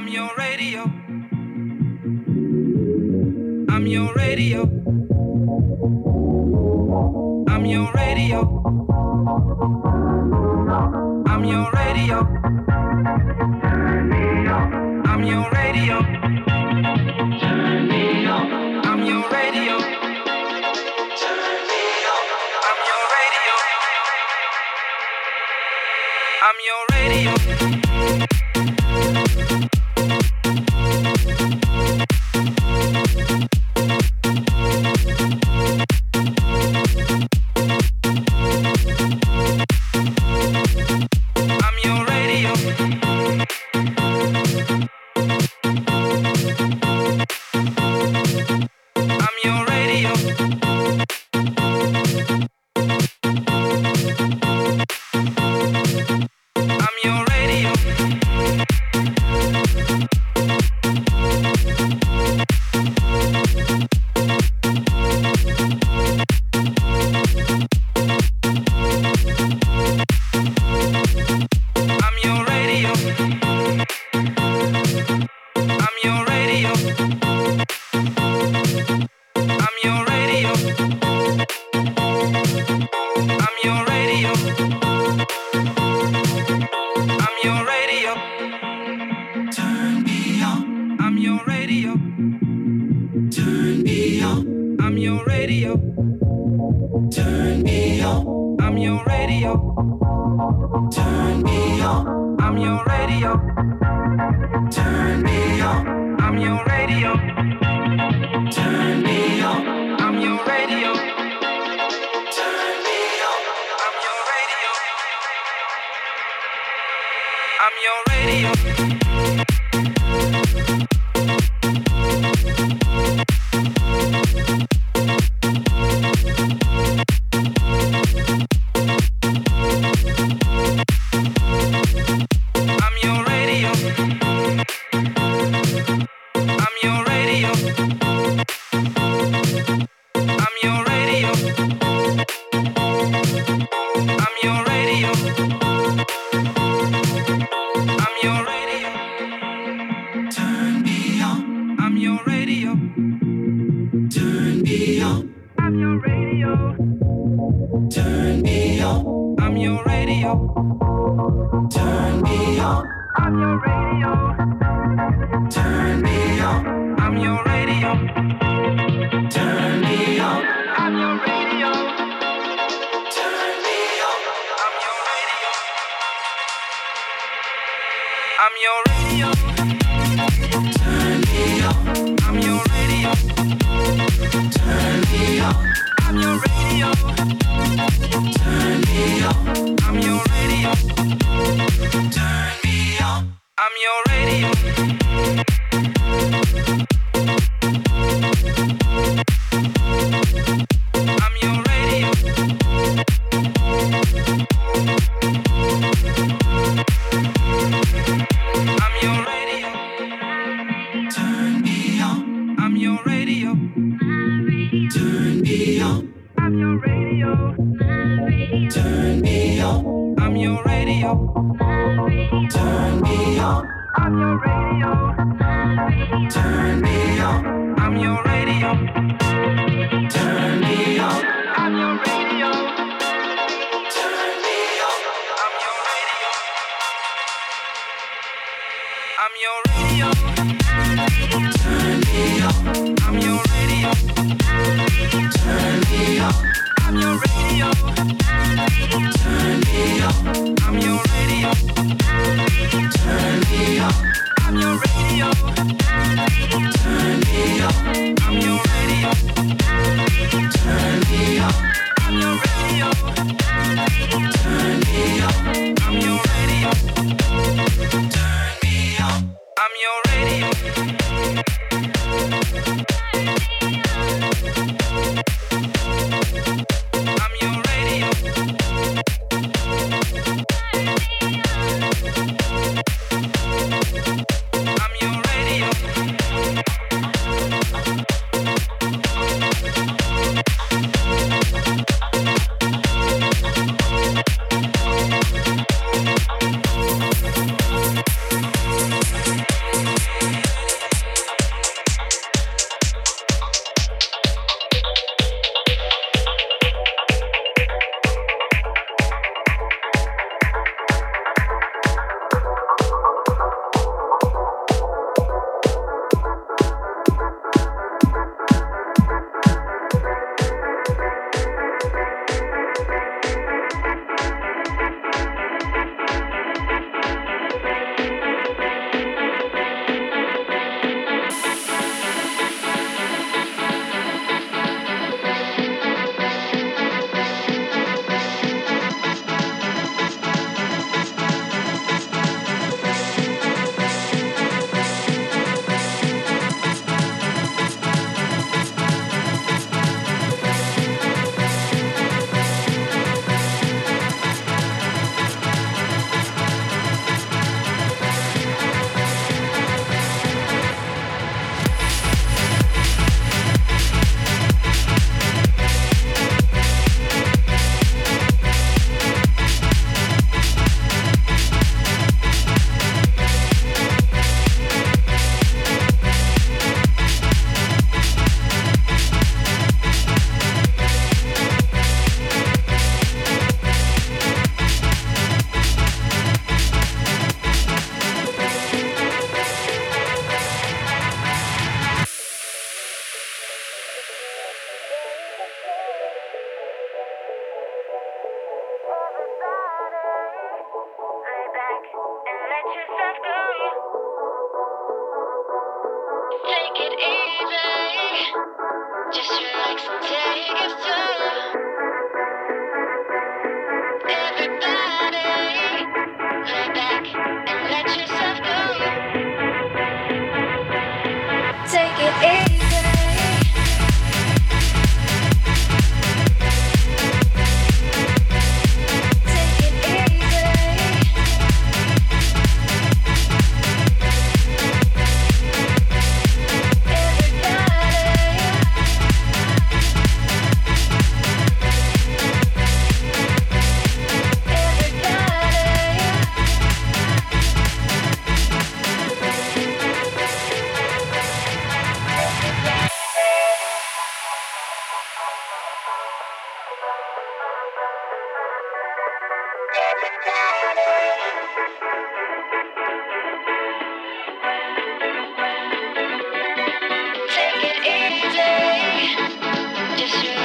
I'm your radio. I'm your radio. I'm your radio. I'm your radio. Turn me. I'm your radio. Turn me. I'm your radio. Turn me. I'm your radio. I'm your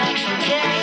back again.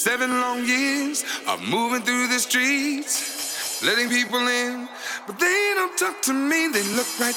Seven long years of moving through the streets, letting people in, but they don't talk to me. They look right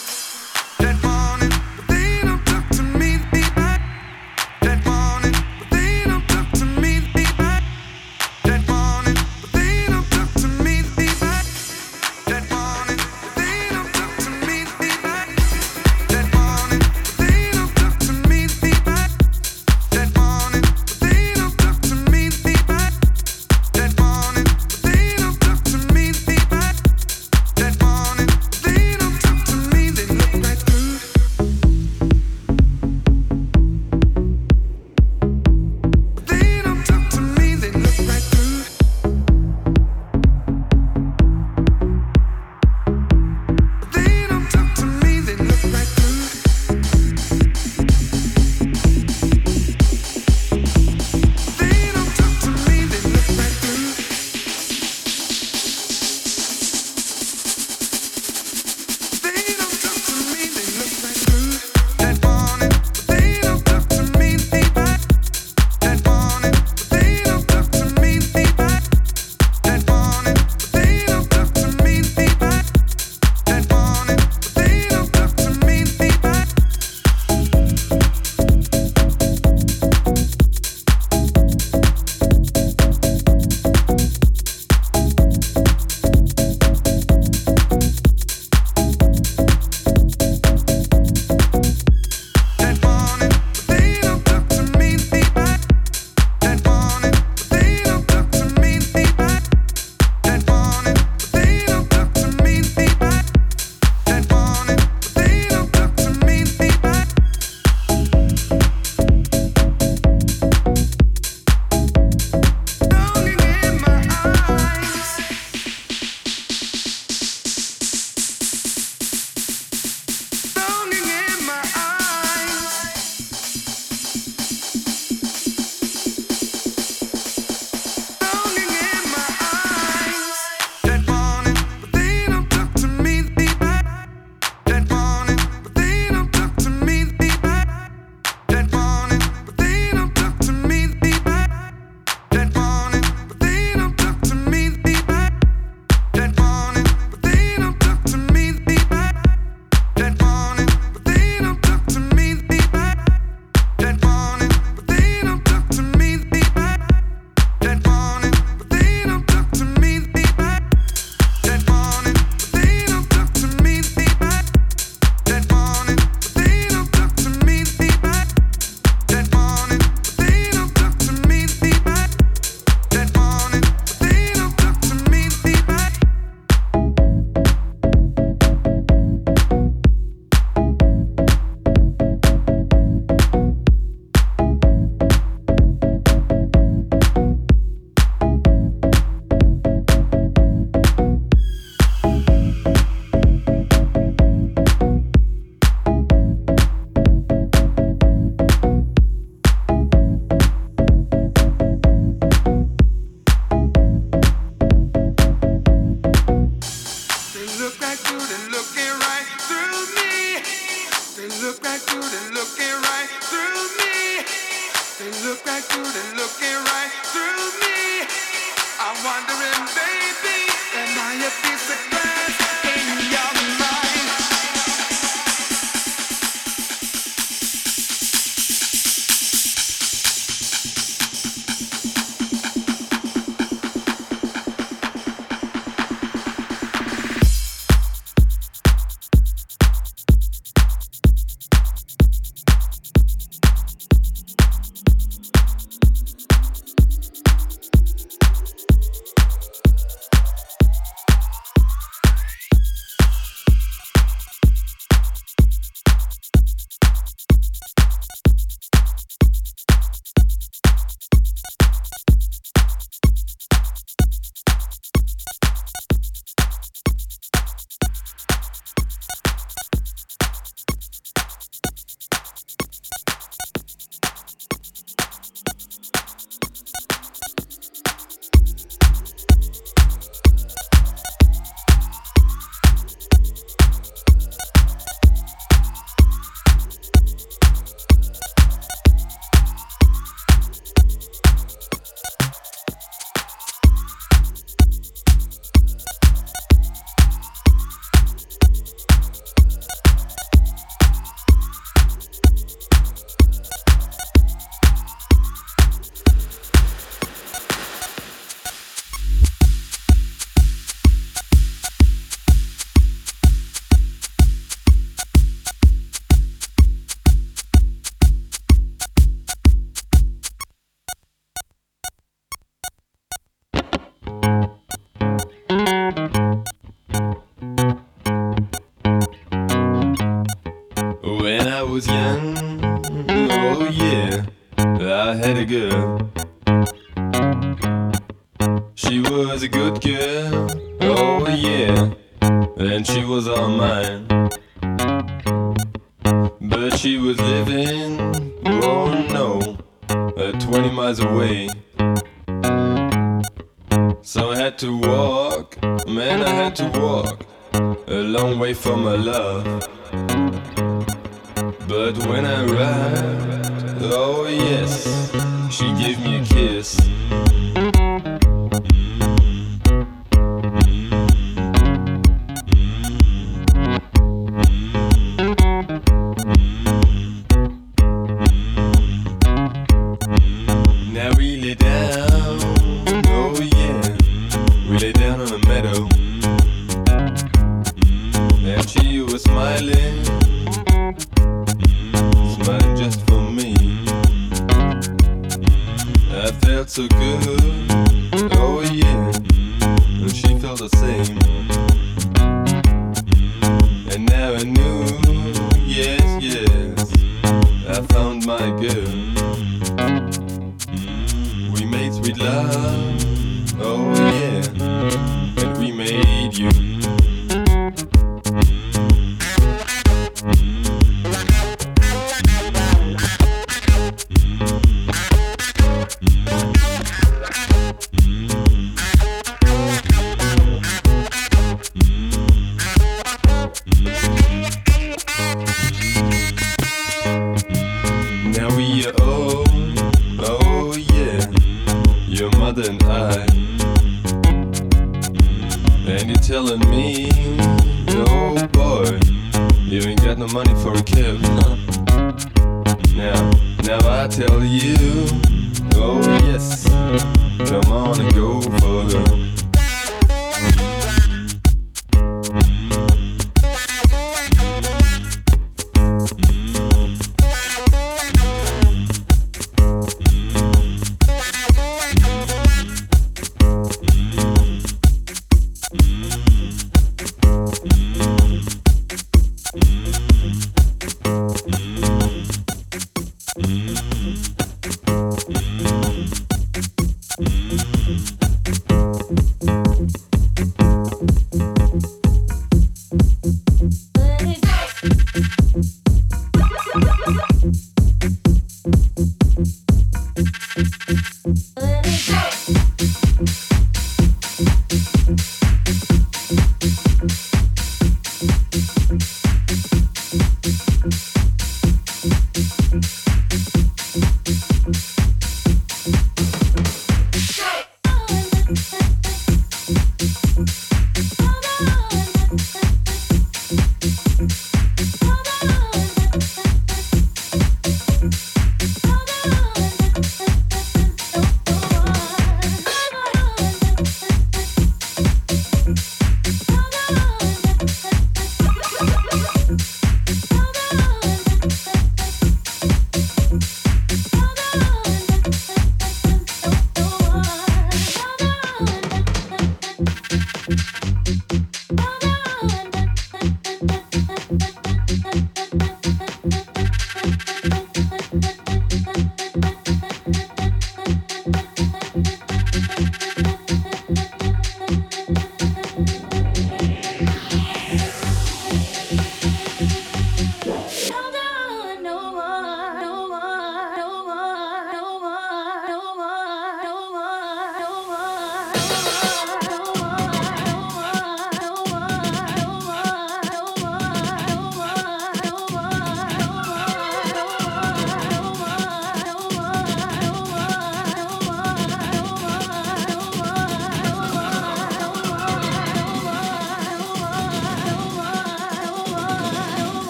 But when I arrived, oh yes, she gave me a kiss.